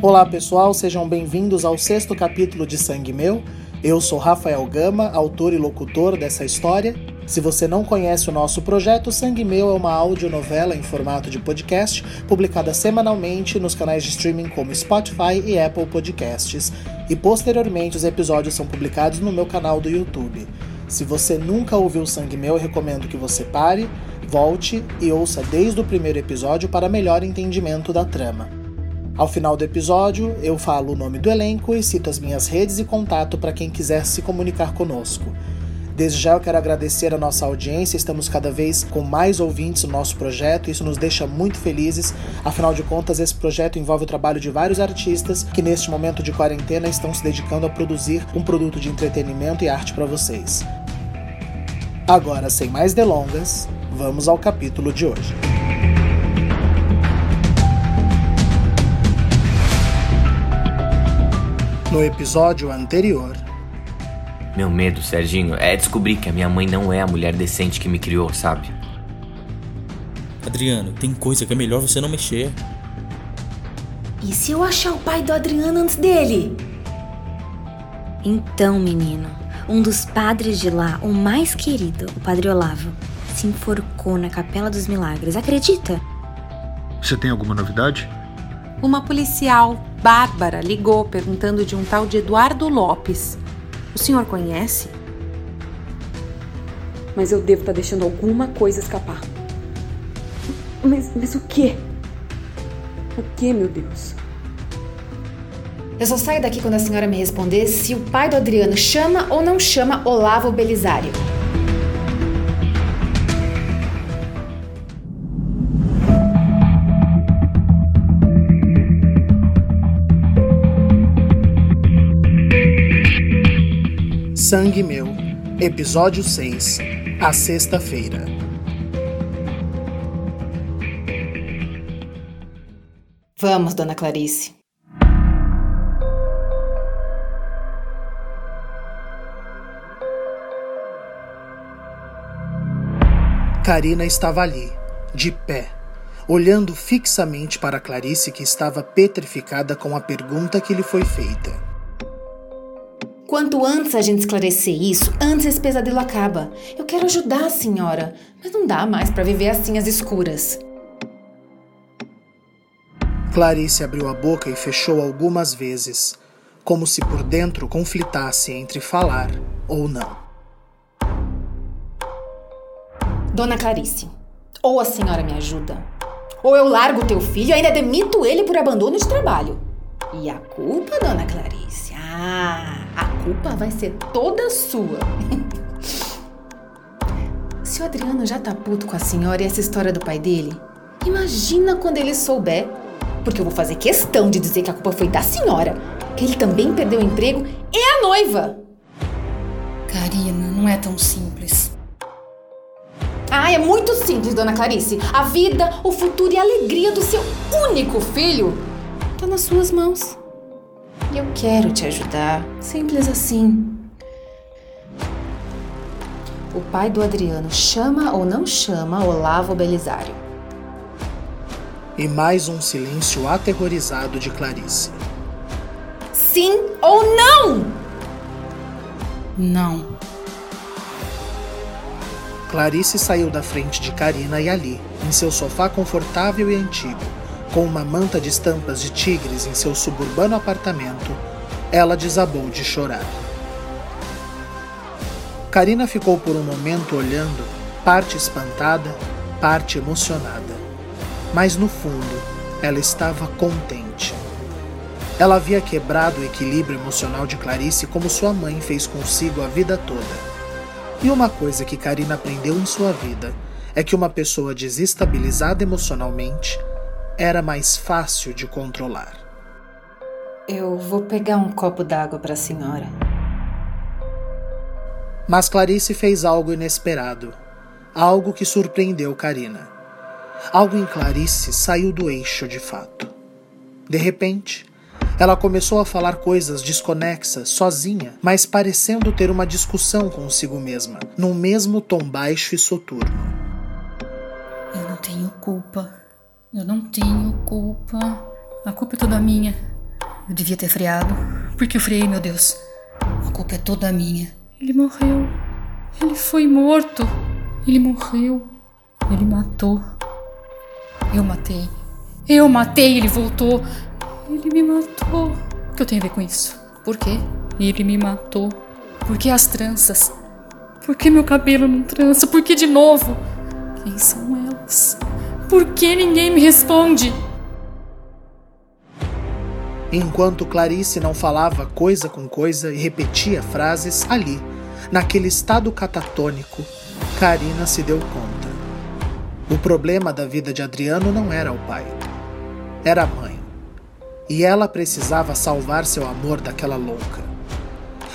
Olá pessoal, sejam bem-vindos ao sexto capítulo de Sangue Meu. Eu sou Rafael Gama, autor e locutor dessa história. Se você não conhece o nosso projeto, Sangue Meu é uma audionovela em formato de podcast, publicada semanalmente nos canais de streaming como Spotify e Apple Podcasts. E posteriormente os episódios são publicados no meu canal do YouTube. Se você nunca ouviu Sangue Meu, eu recomendo que você pare, volte e ouça desde o primeiro episódio para melhor entendimento da trama. Ao final do episódio, eu falo o nome do elenco e cito as minhas redes e contato para quem quiser se comunicar conosco. Desde já eu quero agradecer a nossa audiência, estamos cada vez com mais ouvintes no nosso projeto, isso nos deixa muito felizes. Afinal de contas, esse projeto envolve o trabalho de vários artistas que neste momento de quarentena estão se dedicando a produzir um produto de entretenimento e arte para vocês. Agora, sem mais delongas, vamos ao capítulo de hoje. No episódio anterior. Meu medo, Serginho, é descobrir que a minha mãe não é a mulher decente que me criou, sabe? Adriano, tem coisa que é melhor você não mexer. E se eu achar o pai do Adriano antes dele? Então, menino, um dos padres de lá, o mais querido, o padre Olavo, se enforcou na Capela dos Milagres. Acredita? Você tem alguma novidade? Uma policial, Bárbara, ligou perguntando de um tal de Eduardo Lopes. O senhor conhece? Mas eu devo estar deixando alguma coisa escapar. Mas, mas o quê? O que, meu Deus? Eu só saio daqui quando a senhora me responder se o pai do Adriano chama ou não chama Olavo Belisário. Sangue Meu, Episódio 6 A Sexta-feira. Vamos, dona Clarice. Karina estava ali, de pé, olhando fixamente para Clarice, que estava petrificada com a pergunta que lhe foi feita. Quanto antes a gente esclarecer isso, antes esse pesadelo acaba. Eu quero ajudar a senhora, mas não dá mais para viver assim às escuras. Clarice abriu a boca e fechou algumas vezes, como se por dentro conflitasse entre falar ou não. Dona Clarice, ou a senhora me ajuda, ou eu largo teu filho e ainda demito ele por abandono de trabalho. E a culpa, dona Clarice? Ah, a culpa vai ser toda sua. Se o Adriano já tá puto com a senhora e essa história do pai dele, imagina quando ele souber. Porque eu vou fazer questão de dizer que a culpa foi da senhora, que ele também perdeu o emprego e a noiva. Karina, não é tão simples. Ah, é muito simples, dona Clarice. A vida, o futuro e a alegria do seu único filho tá nas suas mãos. E eu quero te ajudar. Simples assim. O pai do Adriano chama ou não chama Olavo Belisário? E mais um silêncio aterrorizado de Clarice. Sim ou não? Não. Clarice saiu da frente de Karina e ali, em seu sofá confortável e antigo, com uma manta de estampas de tigres em seu suburbano apartamento, ela desabou de chorar. Karina ficou por um momento olhando, parte espantada, parte emocionada. Mas no fundo, ela estava contente. Ela havia quebrado o equilíbrio emocional de Clarice como sua mãe fez consigo a vida toda. E uma coisa que Karina aprendeu em sua vida é que uma pessoa desestabilizada emocionalmente era mais fácil de controlar. Eu vou pegar um copo d'água para a senhora. Mas Clarice fez algo inesperado, algo que surpreendeu Karina. Algo em Clarice saiu do eixo de fato. De repente, ela começou a falar coisas desconexas, sozinha, mas parecendo ter uma discussão consigo mesma, num mesmo tom baixo e soturno. Eu não tenho culpa. Eu não tenho culpa. A culpa é toda minha. Eu devia ter freado. Por que eu freiei, meu Deus? A culpa é toda minha. Ele morreu. Ele foi morto. Ele morreu. Ele matou. Eu matei. Eu matei, ele voltou. Ele me matou. O que eu tenho a ver com isso? Por quê? Ele me matou. Por que as tranças? Por que meu cabelo não trança? Por que de novo? Quem são elas? Por que ninguém me responde? Enquanto Clarice não falava coisa com coisa e repetia frases, ali, naquele estado catatônico, Karina se deu conta. O problema da vida de Adriano não era o pai, era a mãe. E ela precisava salvar seu amor daquela louca.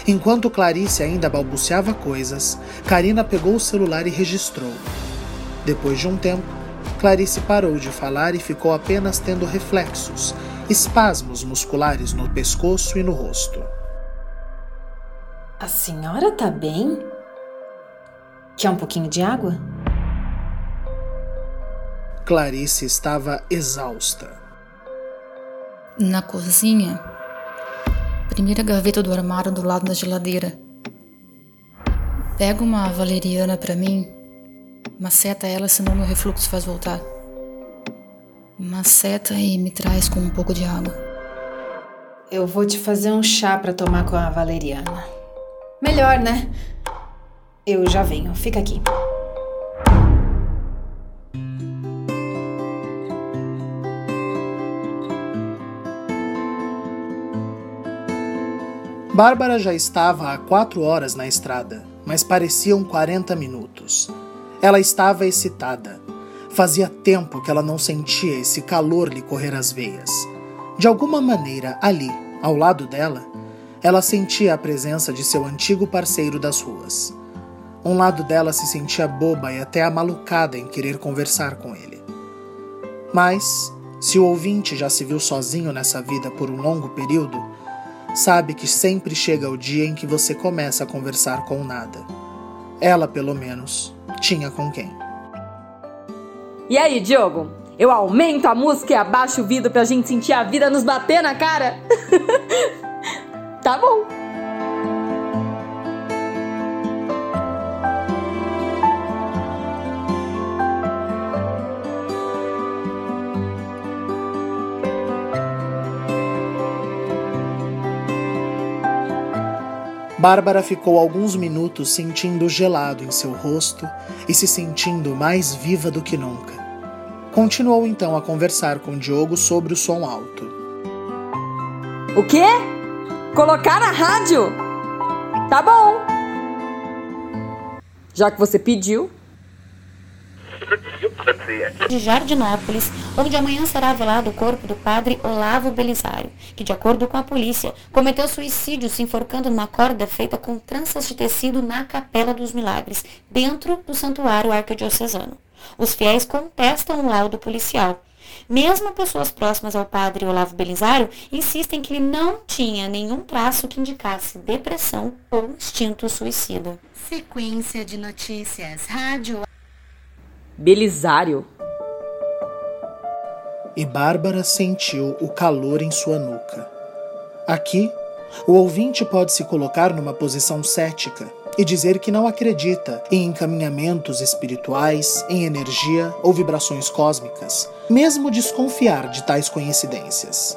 Enquanto Clarice ainda balbuciava coisas, Karina pegou o celular e registrou. Depois de um tempo, Clarice parou de falar e ficou apenas tendo reflexos, espasmos musculares no pescoço e no rosto. A senhora tá bem? Quer um pouquinho de água? Clarice estava exausta. Na cozinha. Primeira gaveta do armário do lado da geladeira. Pega uma valeriana para mim. Maceta ela, senão meu refluxo faz voltar. Maceta e me traz com um pouco de água. Eu vou te fazer um chá para tomar com a valeriana. Melhor, né? Eu já venho. Fica aqui. Bárbara já estava há quatro horas na estrada, mas pareciam 40 minutos. Ela estava excitada. Fazia tempo que ela não sentia esse calor lhe correr as veias. De alguma maneira, ali, ao lado dela, ela sentia a presença de seu antigo parceiro das ruas. Um lado dela se sentia boba e até amalucada em querer conversar com ele. Mas, se o ouvinte já se viu sozinho nessa vida por um longo período, sabe que sempre chega o dia em que você começa a conversar com nada. Ela, pelo menos, tinha com quem. E aí, Diogo? Eu aumento a música e abaixo o vidro pra gente sentir a vida nos bater na cara? tá bom. Bárbara ficou alguns minutos sentindo gelado em seu rosto e se sentindo mais viva do que nunca. Continuou então a conversar com Diogo sobre o som alto. O quê? Colocar na rádio? Tá bom. Já que você pediu. De Jardinópolis, onde amanhã será velado o corpo do padre Olavo Belisário, que, de acordo com a polícia, cometeu suicídio se enforcando numa corda feita com tranças de tecido na Capela dos Milagres, dentro do santuário arquidiocesano. Os fiéis contestam o laudo policial. Mesmo pessoas próximas ao padre Olavo Belisário insistem que ele não tinha nenhum traço que indicasse depressão ou instinto suicida. Sequência de notícias. Rádio Belisário. E Bárbara sentiu o calor em sua nuca. Aqui, o ouvinte pode se colocar numa posição cética e dizer que não acredita em encaminhamentos espirituais, em energia ou vibrações cósmicas, mesmo desconfiar de tais coincidências.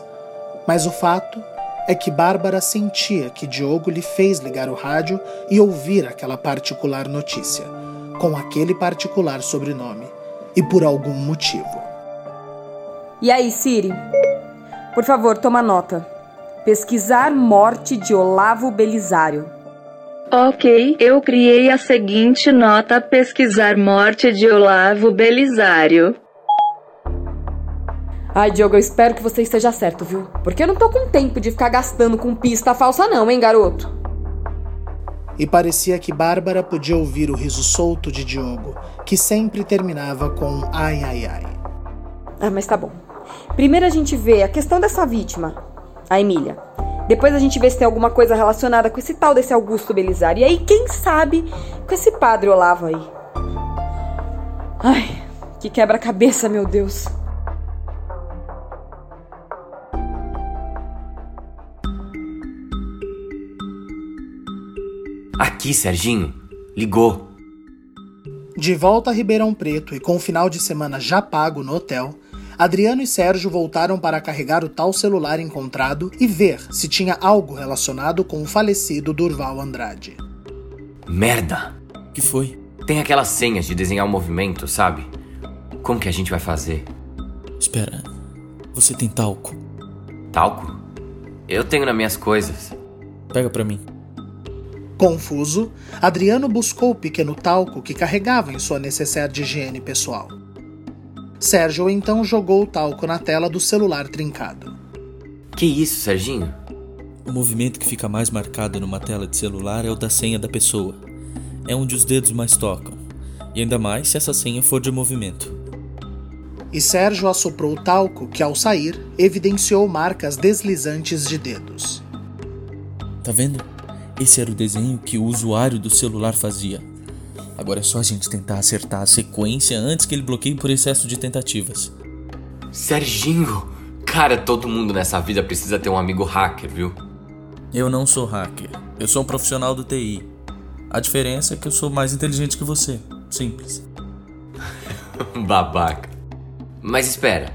Mas o fato é que Bárbara sentia que Diogo lhe fez ligar o rádio e ouvir aquela particular notícia com aquele particular sobrenome e por algum motivo. E aí, Siri? Por favor, toma nota. Pesquisar morte de Olavo Belisário. Ok, eu criei a seguinte nota: pesquisar morte de Olavo Belisário. Ai, Diogo, eu espero que você esteja certo, viu? Porque eu não tô com tempo de ficar gastando com pista falsa, não, hein, garoto? E parecia que Bárbara podia ouvir o riso solto de Diogo, que sempre terminava com ai ai ai. Ah, mas tá bom. Primeiro a gente vê a questão dessa vítima, a Emília. Depois a gente vê se tem alguma coisa relacionada com esse tal desse Augusto Belisário. E aí, quem sabe, com esse padre Olavo aí. Ai, que quebra-cabeça, meu Deus. Aqui, Serginho. Ligou. De volta a Ribeirão Preto e com o final de semana já pago no hotel, Adriano e Sérgio voltaram para carregar o tal celular encontrado e ver se tinha algo relacionado com o falecido Durval Andrade. Merda! que foi? Tem aquelas senhas de desenhar o movimento, sabe? Como que a gente vai fazer? Espera, você tem talco? Talco? Eu tenho nas minhas coisas. Pega pra mim. Confuso, Adriano buscou o pequeno talco que carregava em sua necessaire de higiene pessoal. Sérgio então jogou o talco na tela do celular trincado. Que isso, Serginho? O movimento que fica mais marcado numa tela de celular é o da senha da pessoa. É onde os dedos mais tocam. E ainda mais se essa senha for de movimento. E Sérgio assoprou o talco que, ao sair, evidenciou marcas deslizantes de dedos. Tá vendo? Esse era o desenho que o usuário do celular fazia. Agora é só a gente tentar acertar a sequência antes que ele bloqueie por excesso de tentativas. Serginho! Cara, todo mundo nessa vida precisa ter um amigo hacker, viu? Eu não sou hacker. Eu sou um profissional do TI. A diferença é que eu sou mais inteligente que você. Simples. Babaca. Mas espera.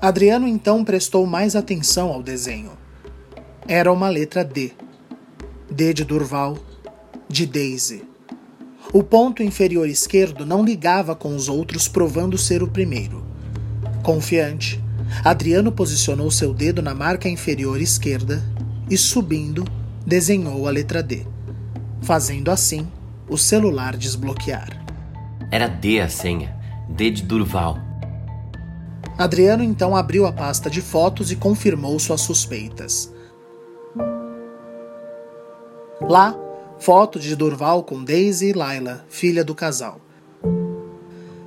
Adriano então prestou mais atenção ao desenho. Era uma letra D. D de Durval, de Daisy. O ponto inferior esquerdo não ligava com os outros, provando ser o primeiro. Confiante, Adriano posicionou seu dedo na marca inferior esquerda e, subindo, desenhou a letra D, fazendo assim o celular desbloquear. Era D a senha. D de Durval. Adriano então abriu a pasta de fotos e confirmou suas suspeitas. Lá, foto de Durval com Daisy e Laila, filha do casal.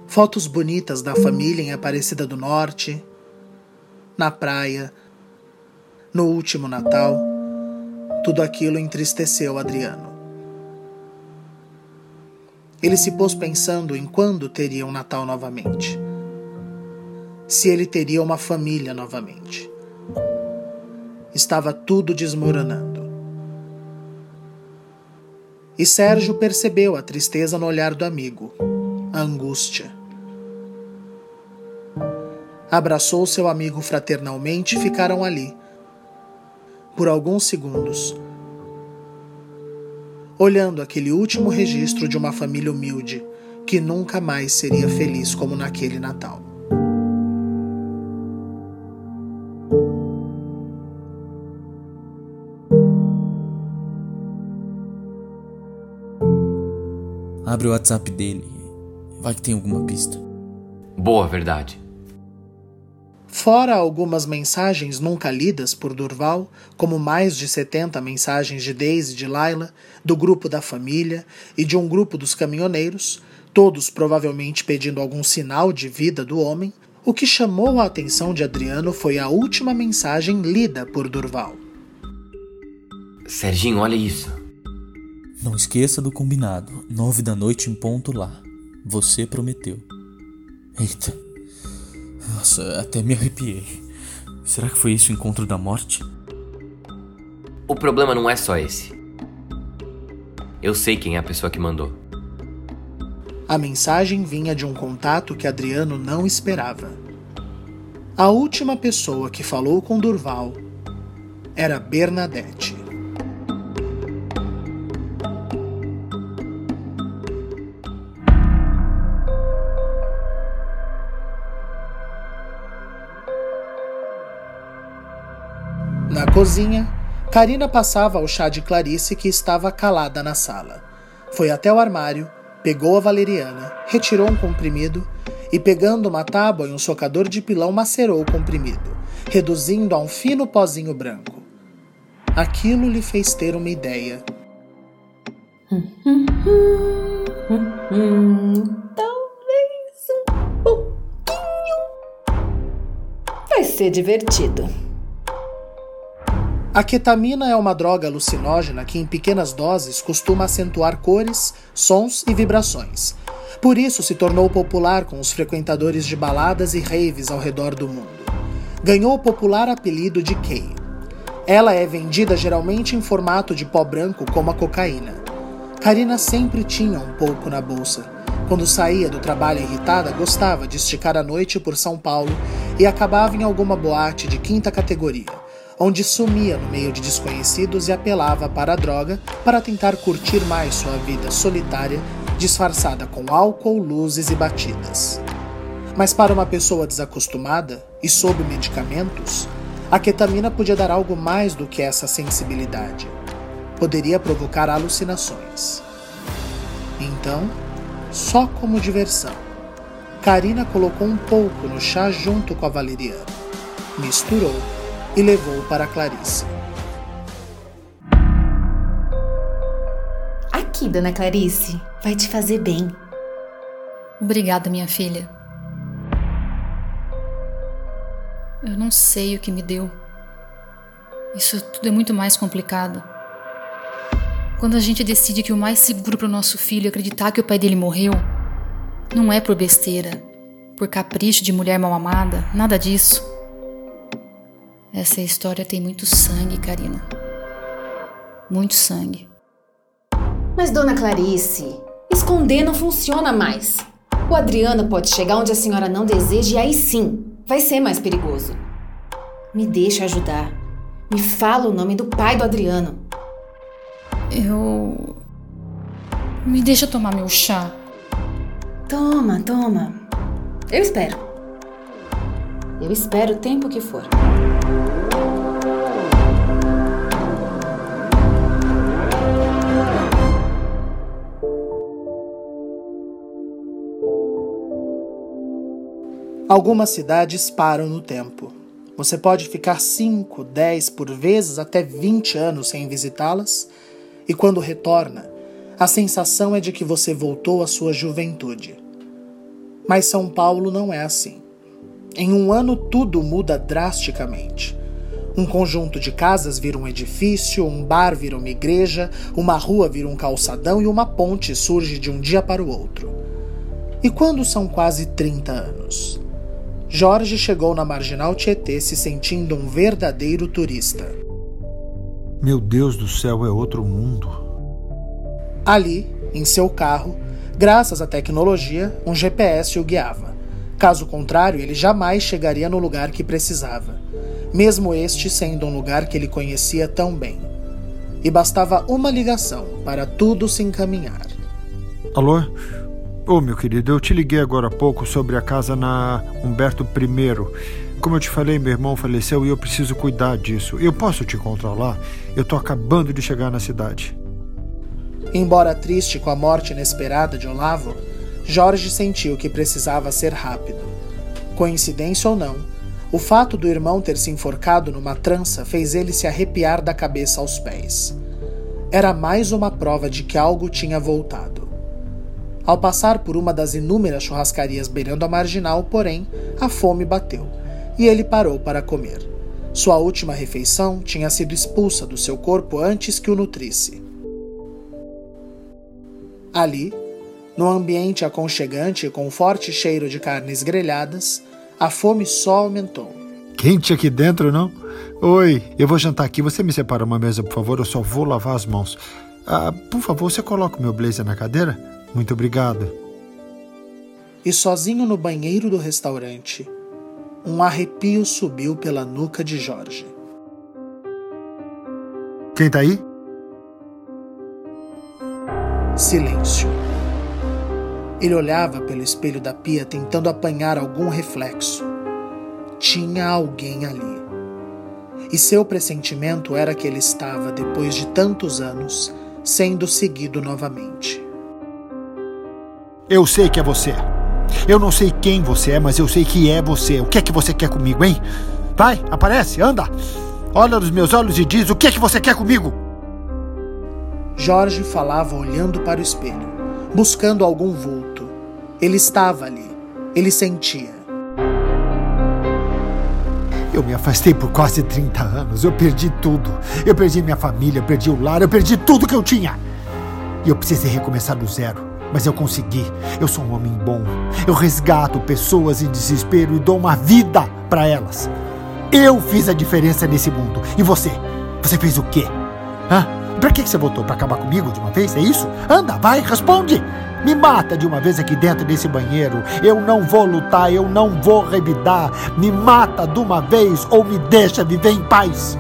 Fotos bonitas da família em Aparecida do Norte, na praia, no último Natal. Tudo aquilo entristeceu Adriano. Ele se pôs pensando em quando teria um Natal novamente. Se ele teria uma família novamente. Estava tudo desmoronando. E Sérgio percebeu a tristeza no olhar do amigo, a angústia. Abraçou seu amigo fraternalmente e ficaram ali, por alguns segundos, olhando aquele último registro de uma família humilde que nunca mais seria feliz como naquele Natal. Abre o WhatsApp dele. Vai que tem alguma pista. Boa verdade. Fora algumas mensagens nunca lidas por Durval, como mais de 70 mensagens de Daisy e de Laila, do grupo da família e de um grupo dos caminhoneiros, todos provavelmente pedindo algum sinal de vida do homem, o que chamou a atenção de Adriano foi a última mensagem lida por Durval. Serginho, olha isso. Não esqueça do combinado. Nove da noite em ponto lá. Você prometeu. Eita. Nossa, até me arrepiei. Será que foi isso o encontro da morte? O problema não é só esse. Eu sei quem é a pessoa que mandou. A mensagem vinha de um contato que Adriano não esperava. A última pessoa que falou com Durval era Bernadette. Cozinha, Karina passava ao chá de Clarice que estava calada na sala. Foi até o armário, pegou a valeriana, retirou um comprimido e, pegando uma tábua e um socador de pilão, macerou o comprimido, reduzindo a um fino pozinho branco. Aquilo lhe fez ter uma ideia. Talvez um pouquinho. Vai ser divertido. A ketamina é uma droga alucinógena que, em pequenas doses, costuma acentuar cores, sons e vibrações. Por isso se tornou popular com os frequentadores de baladas e raves ao redor do mundo. Ganhou o popular apelido de Kay. Ela é vendida geralmente em formato de pó branco, como a cocaína, Karina sempre tinha um pouco na bolsa. Quando saía do trabalho irritada, gostava de esticar a noite por São Paulo e acabava em alguma boate de quinta categoria, onde sumia no meio de desconhecidos e apelava para a droga para tentar curtir mais sua vida solitária, disfarçada com álcool, luzes e batidas. Mas para uma pessoa desacostumada e sob medicamentos, a ketamina podia dar algo mais do que essa sensibilidade. Poderia provocar alucinações. Então, só como diversão, Karina colocou um pouco no chá junto com a valeriana, misturou e levou para Clarice. Aqui, dona Clarice, vai te fazer bem. Obrigada, minha filha. Eu não sei o que me deu. Isso tudo é muito mais complicado. Quando a gente decide que o mais seguro para o nosso filho é acreditar que o pai dele morreu, não é por besteira, por capricho de mulher mal amada, nada disso. Essa história tem muito sangue, Karina. Muito sangue. Mas, dona Clarice, esconder não funciona mais. O Adriano pode chegar onde a senhora não deseja e aí sim vai ser mais perigoso. Me deixa ajudar. Me fala o nome do pai do Adriano. Eu. Me deixa tomar meu chá. Toma, toma. Eu espero. Eu espero o tempo que for. Algumas cidades param no tempo. Você pode ficar 5, 10, por vezes até 20 anos sem visitá-las, e quando retorna, a sensação é de que você voltou à sua juventude. Mas São Paulo não é assim. Em um ano tudo muda drasticamente. Um conjunto de casas vira um edifício, um bar vira uma igreja, uma rua vira um calçadão e uma ponte surge de um dia para o outro. E quando são quase 30 anos? Jorge chegou na marginal Tietê se sentindo um verdadeiro turista. Meu Deus do céu, é outro mundo. Ali, em seu carro, graças à tecnologia, um GPS o guiava. Caso contrário, ele jamais chegaria no lugar que precisava, mesmo este sendo um lugar que ele conhecia tão bem. E bastava uma ligação para tudo se encaminhar. Alô? Ô, oh, meu querido, eu te liguei agora há pouco sobre a casa na Humberto I. Como eu te falei, meu irmão faleceu e eu preciso cuidar disso. Eu posso te encontrar lá? Eu tô acabando de chegar na cidade. Embora triste com a morte inesperada de Olavo, Jorge sentiu que precisava ser rápido. Coincidência ou não, o fato do irmão ter se enforcado numa trança fez ele se arrepiar da cabeça aos pés. Era mais uma prova de que algo tinha voltado. Ao passar por uma das inúmeras churrascarias beirando a marginal, porém, a fome bateu e ele parou para comer. Sua última refeição tinha sido expulsa do seu corpo antes que o nutrisse. Ali, no ambiente aconchegante com forte cheiro de carnes grelhadas, a fome só aumentou. Quente aqui dentro, não? Oi, eu vou jantar aqui. Você me separa uma mesa, por favor? Eu só vou lavar as mãos. Ah, por favor, você coloca o meu blazer na cadeira? Muito obrigado. E sozinho no banheiro do restaurante, um arrepio subiu pela nuca de Jorge. Quem tá aí? Silêncio. Ele olhava pelo espelho da pia tentando apanhar algum reflexo. Tinha alguém ali. E seu pressentimento era que ele estava, depois de tantos anos, sendo seguido novamente. Eu sei que é você. Eu não sei quem você é, mas eu sei que é você. O que é que você quer comigo, hein? Vai, aparece, anda. Olha nos meus olhos e diz o que é que você quer comigo. Jorge falava olhando para o espelho, buscando algum vulto. Ele estava ali. Ele sentia. Eu me afastei por quase 30 anos. Eu perdi tudo. Eu perdi minha família, eu perdi o lar, eu perdi tudo que eu tinha. E eu precisei recomeçar do zero. Mas eu consegui. Eu sou um homem bom. Eu resgato pessoas em desespero e dou uma vida para elas. Eu fiz a diferença nesse mundo. E você? Você fez o quê? Hã? Pra que você voltou? Pra acabar comigo de uma vez? É isso? Anda, vai, responde! Me mata de uma vez aqui dentro desse banheiro. Eu não vou lutar, eu não vou revidar. Me mata de uma vez ou me deixa viver em paz.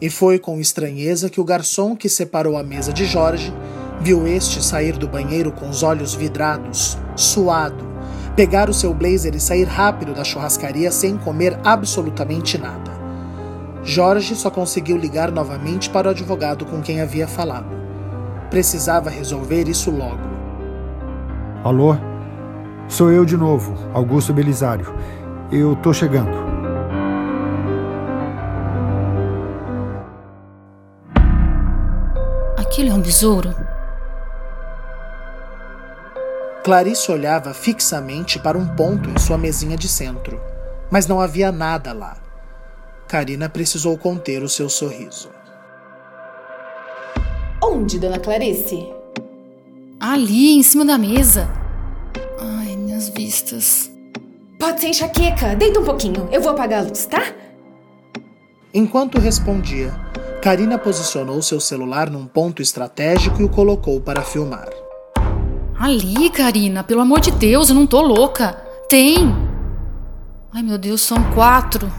E foi com estranheza que o garçom que separou a mesa de Jorge viu este sair do banheiro com os olhos vidrados, suado, pegar o seu blazer e sair rápido da churrascaria sem comer absolutamente nada. Jorge só conseguiu ligar novamente para o advogado com quem havia falado. Precisava resolver isso logo. Alô? Sou eu de novo, Augusto Belisário. Eu tô chegando. Aquilo é um besouro? Clarice olhava fixamente para um ponto em sua mesinha de centro, mas não havia nada lá. Karina precisou conter o seu sorriso. Onde, dona Clarice? Ali, em cima da mesa. Ai, minhas vistas. Pode ser enxaqueca. Deita um pouquinho. Eu vou apagar a luz, tá? Enquanto respondia, Karina posicionou seu celular num ponto estratégico e o colocou para filmar. Ali, Karina, pelo amor de Deus, eu não tô louca. Tem! Ai, meu Deus, são quatro.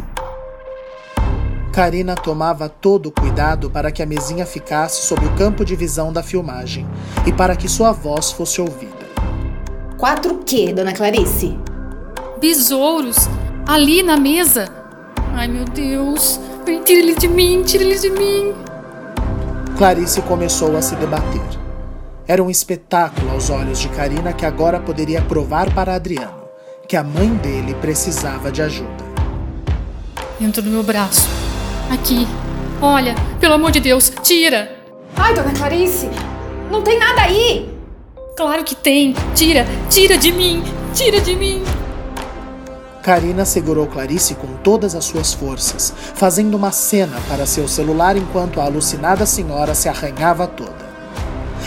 Karina tomava todo o cuidado para que a mesinha ficasse sob o campo de visão da filmagem e para que sua voz fosse ouvida. Quatro o quê, dona Clarice? Besouros! Ali na mesa! Ai, meu Deus! Tira eles de mim, tira eles de mim! Clarice começou a se debater. Era um espetáculo aos olhos de Karina que agora poderia provar para Adriano que a mãe dele precisava de ajuda. Entra no meu braço. Aqui. Olha, pelo amor de Deus, tira! Ai, dona Clarice, não tem nada aí! Claro que tem! Tira! Tira de mim! Tira de mim! Karina segurou Clarice com todas as suas forças, fazendo uma cena para seu celular enquanto a alucinada senhora se arranhava toda.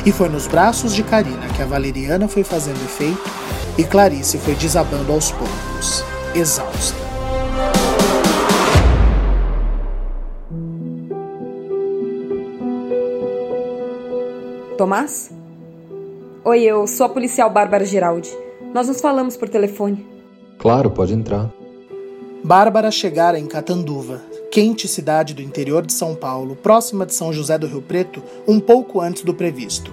E foi nos braços de Karina que a valeriana foi fazendo efeito e Clarice foi desabando aos poucos, exausta. Tomás? Oi, eu sou a policial Bárbara Geraldi. Nós nos falamos por telefone. Claro, pode entrar. Bárbara chegara em Catanduva, quente cidade do interior de São Paulo, próxima de São José do Rio Preto, um pouco antes do previsto.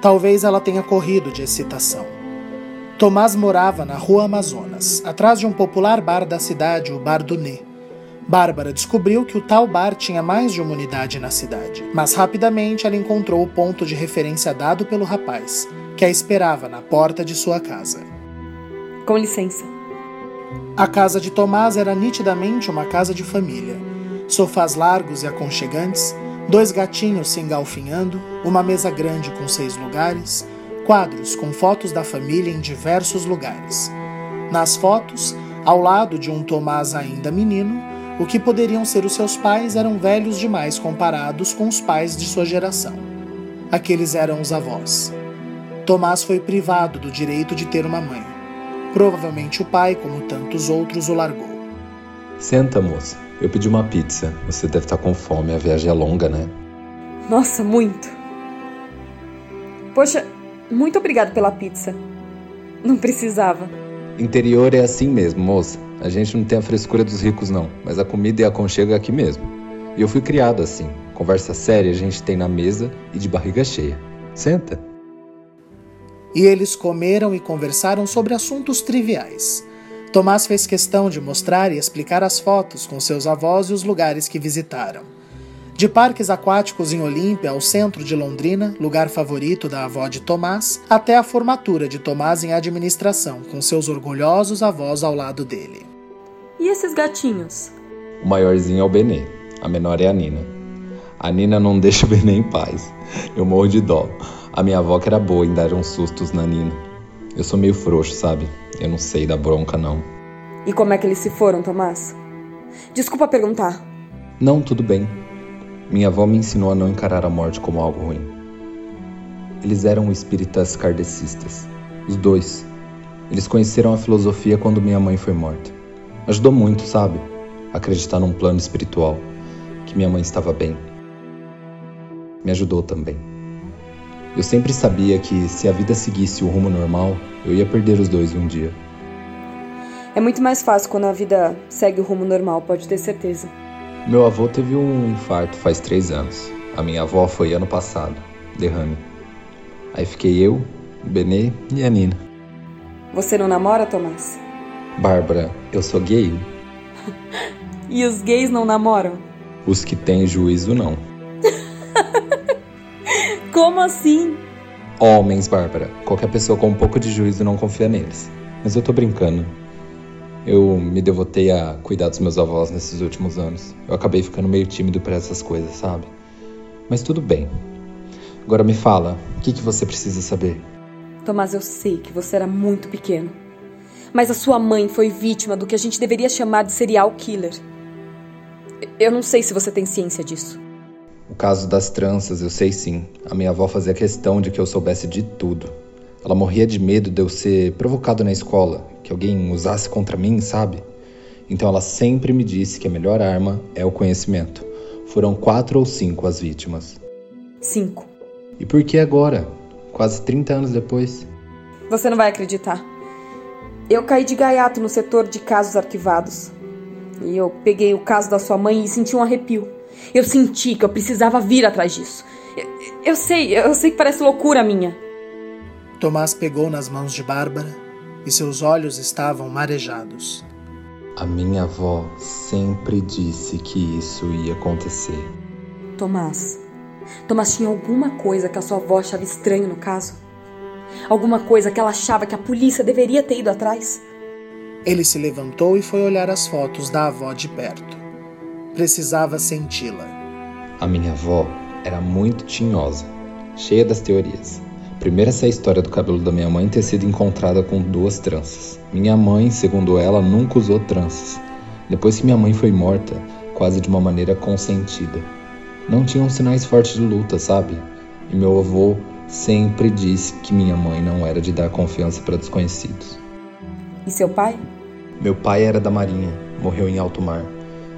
Talvez ela tenha corrido de excitação. Tomás morava na Rua Amazonas, atrás de um popular bar da cidade, o Bar do Nê. Bárbara descobriu que o tal bar tinha mais de uma unidade na cidade, mas rapidamente ela encontrou o ponto de referência dado pelo rapaz, que a esperava na porta de sua casa. Com licença. A casa de Tomás era nitidamente uma casa de família. Sofás largos e aconchegantes, dois gatinhos se engalfinhando, uma mesa grande com seis lugares, quadros com fotos da família em diversos lugares. Nas fotos, ao lado de um Tomás ainda menino, o que poderiam ser os seus pais eram velhos demais comparados com os pais de sua geração. Aqueles eram os avós. Tomás foi privado do direito de ter uma mãe. Provavelmente o pai, como tantos outros, o largou. Senta, moça. Eu pedi uma pizza. Você deve estar com fome, a viagem é longa, né? Nossa, muito. Poxa, muito obrigado pela pizza. Não precisava. Interior é assim mesmo, moça. A gente não tem a frescura dos ricos, não, mas a comida e a aconchego é aqui mesmo. E eu fui criado assim. Conversa séria a gente tem na mesa e de barriga cheia. Senta. E eles comeram e conversaram sobre assuntos triviais. Tomás fez questão de mostrar e explicar as fotos com seus avós e os lugares que visitaram. De parques aquáticos em Olímpia ao centro de Londrina, lugar favorito da avó de Tomás, até a formatura de Tomás em administração, com seus orgulhosos avós ao lado dele. E esses gatinhos? O maiorzinho é o Benê, a menor é a Nina. A Nina não deixa o Benê em paz. Eu morro de dó. A minha avó que era boa em dar uns sustos na Nina. Eu sou meio frouxo, sabe? Eu não sei da bronca, não. E como é que eles se foram, Tomás? Desculpa perguntar. Não, tudo bem. Minha avó me ensinou a não encarar a morte como algo ruim. Eles eram espíritas kardecistas. Os dois. Eles conheceram a filosofia quando minha mãe foi morta. Ajudou muito, sabe? acreditar num plano espiritual, que minha mãe estava bem. Me ajudou também. Eu sempre sabia que se a vida seguisse o rumo normal, eu ia perder os dois um dia. É muito mais fácil quando a vida segue o rumo normal, pode ter certeza. Meu avô teve um infarto faz três anos. A minha avó foi ano passado, derrame. Aí fiquei eu, o Benê e a Nina. Você não namora, Tomás? Bárbara, eu sou gay. e os gays não namoram? Os que têm juízo, não. Como assim? Homens, Bárbara. Qualquer pessoa com um pouco de juízo não confia neles. Mas eu tô brincando. Eu me devotei a cuidar dos meus avós nesses últimos anos. Eu acabei ficando meio tímido para essas coisas, sabe? Mas tudo bem. Agora me fala, o que, que você precisa saber? Tomás, eu sei que você era muito pequeno. Mas a sua mãe foi vítima do que a gente deveria chamar de serial killer. Eu não sei se você tem ciência disso. O caso das tranças, eu sei sim. A minha avó fazia questão de que eu soubesse de tudo. Ela morria de medo de eu ser provocado na escola, que alguém usasse contra mim, sabe? Então ela sempre me disse que a melhor arma é o conhecimento. Foram quatro ou cinco as vítimas. Cinco. E por que agora? Quase 30 anos depois? Você não vai acreditar. Eu caí de gaiato no setor de casos arquivados. E eu peguei o caso da sua mãe e senti um arrepio. Eu senti que eu precisava vir atrás disso. Eu, eu sei, eu sei que parece loucura minha. Tomás pegou nas mãos de Bárbara e seus olhos estavam marejados. A minha avó sempre disse que isso ia acontecer. Tomás, Tomás tinha alguma coisa que a sua avó achava estranho no caso? Alguma coisa que ela achava que a polícia deveria ter ido atrás? Ele se levantou e foi olhar as fotos da avó de perto. Precisava senti-la. A minha avó era muito tinhosa, cheia das teorias. Primeiro essa história do cabelo da minha mãe ter sido encontrada com duas tranças. Minha mãe, segundo ela, nunca usou tranças. Depois que minha mãe foi morta, quase de uma maneira consentida. Não tinham sinais fortes de luta, sabe? E meu avô sempre disse que minha mãe não era de dar confiança para desconhecidos. E seu pai? Meu pai era da Marinha, morreu em alto mar.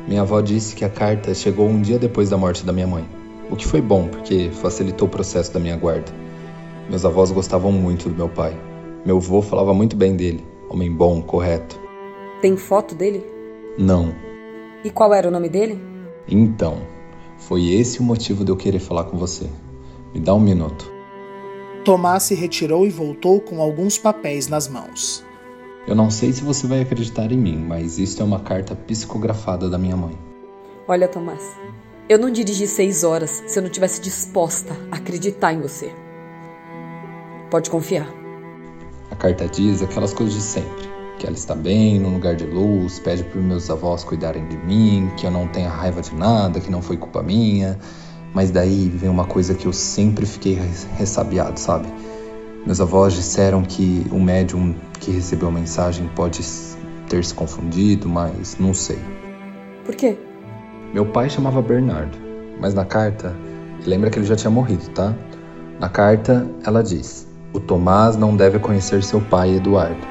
Minha avó disse que a carta chegou um dia depois da morte da minha mãe, o que foi bom porque facilitou o processo da minha guarda. Meus avós gostavam muito do meu pai. Meu avô falava muito bem dele. Homem bom, correto. Tem foto dele? Não. E qual era o nome dele? Então, foi esse o motivo de eu querer falar com você. Me dá um minuto. Tomás se retirou e voltou com alguns papéis nas mãos. Eu não sei se você vai acreditar em mim, mas isso é uma carta psicografada da minha mãe. Olha, Tomás, eu não dirigi seis horas se eu não tivesse disposta a acreditar em você. Pode confiar. A carta diz aquelas coisas de sempre. Que ela está bem, num lugar de luz, pede para meus avós cuidarem de mim, que eu não tenha raiva de nada, que não foi culpa minha. Mas daí vem uma coisa que eu sempre fiquei ressabiado, sabe? Meus avós disseram que o médium que recebeu a mensagem pode ter se confundido, mas não sei. Por quê? Meu pai chamava Bernardo, mas na carta, lembra que ele já tinha morrido, tá? Na carta, ela diz: o Tomás não deve conhecer seu pai, Eduardo.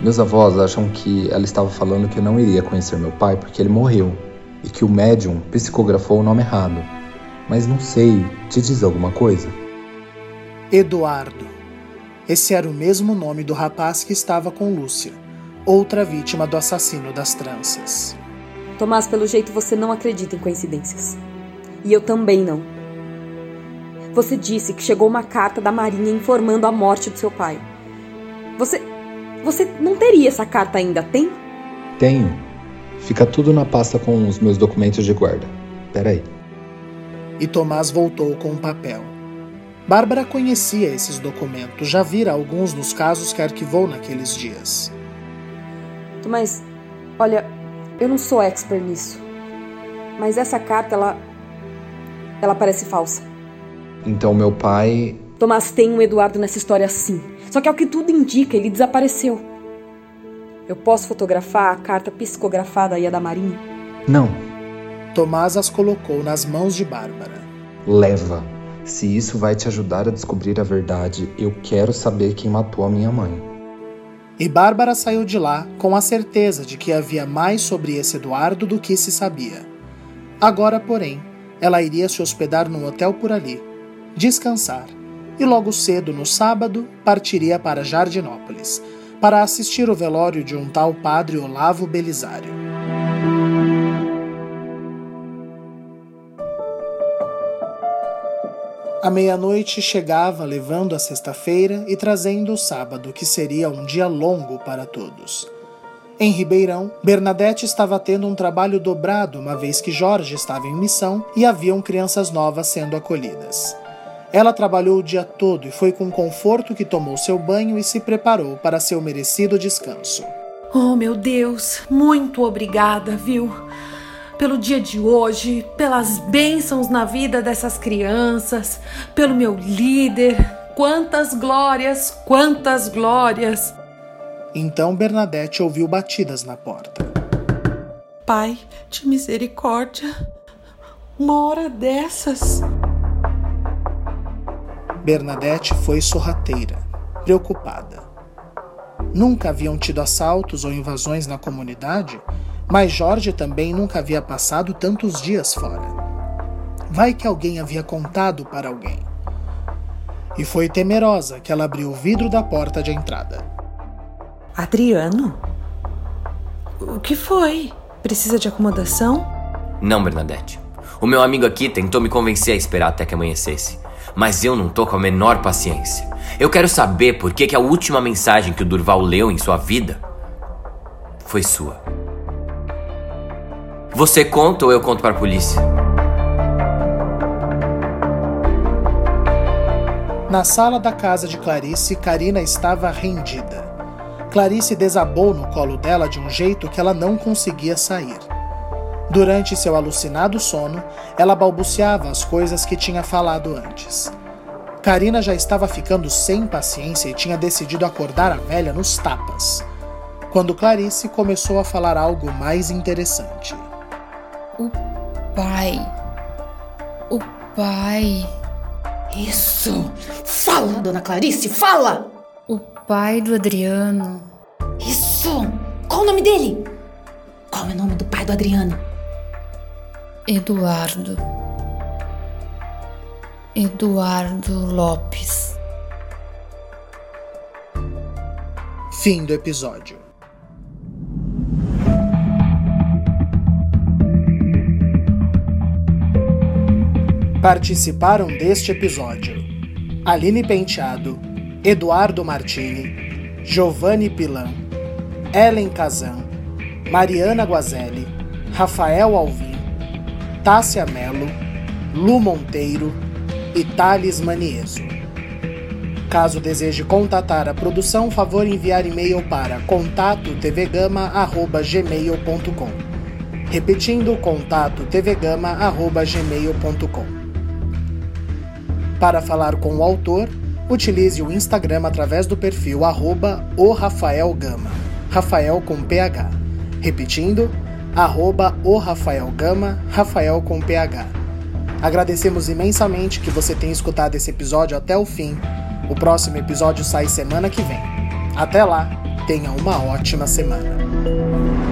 Meus avós acham que ela estava falando que eu não iria conhecer meu pai porque ele morreu e que o médium psicografou o nome errado. Mas não sei, te diz alguma coisa? Eduardo. Esse era o mesmo nome do rapaz que estava com Lúcia, outra vítima do assassino das tranças. Tomás, pelo jeito você não acredita em coincidências. E eu também não. Você disse que chegou uma carta da Marinha informando a morte do seu pai. Você. Você não teria essa carta ainda, tem? Tenho. Fica tudo na pasta com os meus documentos de guarda. Peraí. E Tomás voltou com o um papel. Bárbara conhecia esses documentos, já vira alguns dos casos que arquivou naqueles dias. Tomás, olha, eu não sou expert nisso. Mas essa carta, ela. Ela parece falsa. Então meu pai. Tomás tem um Eduardo nessa história sim. Só que ao que tudo indica, ele desapareceu. Eu posso fotografar a carta psicografada aí a da Marinha? Não. Tomás as colocou nas mãos de Bárbara. Leva. Se isso vai te ajudar a descobrir a verdade, eu quero saber quem matou a minha mãe. E Bárbara saiu de lá com a certeza de que havia mais sobre esse Eduardo do que se sabia. Agora, porém, ela iria se hospedar num hotel por ali, descansar, e logo cedo, no sábado, partiria para Jardinópolis, para assistir o velório de um tal padre Olavo Belisário. A meia-noite chegava levando a sexta-feira e trazendo o sábado, que seria um dia longo para todos. Em Ribeirão, Bernadette estava tendo um trabalho dobrado, uma vez que Jorge estava em missão e haviam crianças novas sendo acolhidas. Ela trabalhou o dia todo e foi com conforto que tomou seu banho e se preparou para seu merecido descanso. Oh, meu Deus, muito obrigada, viu? Pelo dia de hoje, pelas bênçãos na vida dessas crianças, pelo meu líder. Quantas glórias, quantas glórias! Então Bernadette ouviu batidas na porta. Pai de misericórdia, uma hora dessas. Bernadette foi sorrateira, preocupada. Nunca haviam tido assaltos ou invasões na comunidade mas Jorge também nunca havia passado tantos dias fora. Vai que alguém havia contado para alguém. E foi temerosa que ela abriu o vidro da porta de entrada. Adriano? O que foi? Precisa de acomodação? Não, Bernadette. O meu amigo aqui tentou me convencer a esperar até que amanhecesse. Mas eu não tô com a menor paciência. Eu quero saber por que, que a última mensagem que o Durval leu em sua vida foi sua. Você conta ou eu conto para a polícia? Na sala da casa de Clarice, Karina estava rendida. Clarice desabou no colo dela de um jeito que ela não conseguia sair. Durante seu alucinado sono, ela balbuciava as coisas que tinha falado antes. Karina já estava ficando sem paciência e tinha decidido acordar a velha nos tapas. Quando Clarice começou a falar algo mais interessante. O pai. O pai. Isso! Fala, dona Clarice, fala! O pai do Adriano. Isso! Qual o nome dele? Qual é o nome do pai do Adriano? Eduardo. Eduardo Lopes. Fim do episódio. Participaram deste episódio Aline Penteado, Eduardo Martini, Giovanni Pilan, Ellen Kazan, Mariana Guazelli, Rafael Alvim, Tássia Melo, Lu Monteiro e Thales Manieso. Caso deseje contatar a produção, favor enviar e-mail para contatotvgama@gmail.com. Repetindo, contatotvgama@gmail.com. Para falar com o autor, utilize o Instagram através do perfil arroba o Rafael Gama, Rafael com PH. Repetindo, arroba o Rafael Gama, Rafael com PH. Agradecemos imensamente que você tenha escutado esse episódio até o fim. O próximo episódio sai semana que vem. Até lá, tenha uma ótima semana.